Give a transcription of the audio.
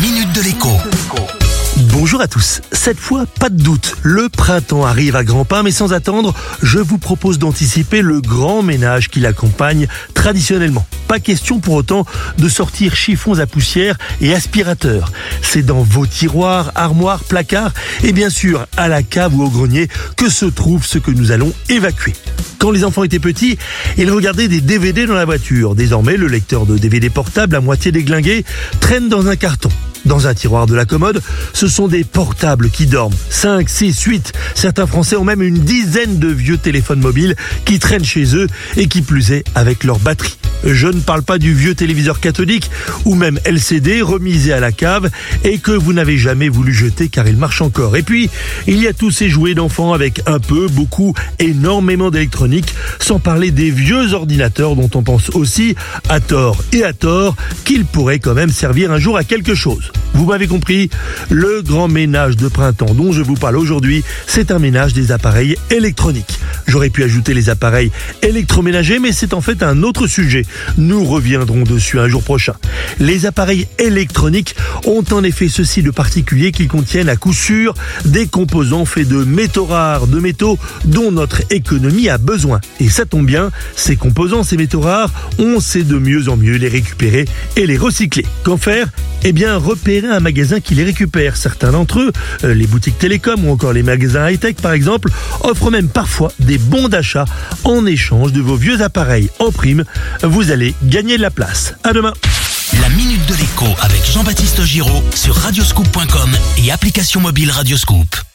minute de l'écho. Bonjour à tous. Cette fois, pas de doute, le printemps arrive à grands pas, mais sans attendre, je vous propose d'anticiper le grand ménage qui l'accompagne traditionnellement. Pas question pour autant de sortir chiffons à poussière et aspirateurs. C'est dans vos tiroirs, armoires, placards et bien sûr à la cave ou au grenier que se trouve ce que nous allons évacuer. Quand les enfants étaient petits, ils regardaient des DVD dans la voiture. Désormais, le lecteur de DVD portable à moitié déglingué traîne dans un carton. Dans un tiroir de la commode, ce sont des portables qui dorment. 5, 6, 8. Certains Français ont même une dizaine de vieux téléphones mobiles qui traînent chez eux et qui plus est avec leur batterie. Je ne parle pas du vieux téléviseur cathodique ou même LCD remisé à la cave et que vous n'avez jamais voulu jeter car il marche encore. Et puis, il y a tous ces jouets d'enfants avec un peu, beaucoup, énormément d'électronique, sans parler des vieux ordinateurs dont on pense aussi, à tort et à tort, qu'ils pourraient quand même servir un jour à quelque chose. Vous m'avez compris, le grand ménage de printemps dont je vous parle aujourd'hui, c'est un ménage des appareils électroniques. J'aurais pu ajouter les appareils électroménagers, mais c'est en fait un autre sujet. Nous reviendrons dessus un jour prochain. Les appareils électroniques ont en effet ceci de particulier qu'ils contiennent à coup sûr des composants faits de métaux rares, de métaux dont notre économie a besoin. Et ça tombe bien, ces composants, ces métaux rares, on sait de mieux en mieux les récupérer et les recycler. Qu'en faire? Eh bien, un magasin qui les récupère. Certains d'entre eux, euh, les boutiques télécom ou encore les magasins high-tech par exemple, offrent même parfois des bons d'achat en échange de vos vieux appareils en prime. Vous allez gagner de la place. À demain. La minute de l'écho avec Jean-Baptiste Giraud sur radioscoop.com et application mobile Radioscoop.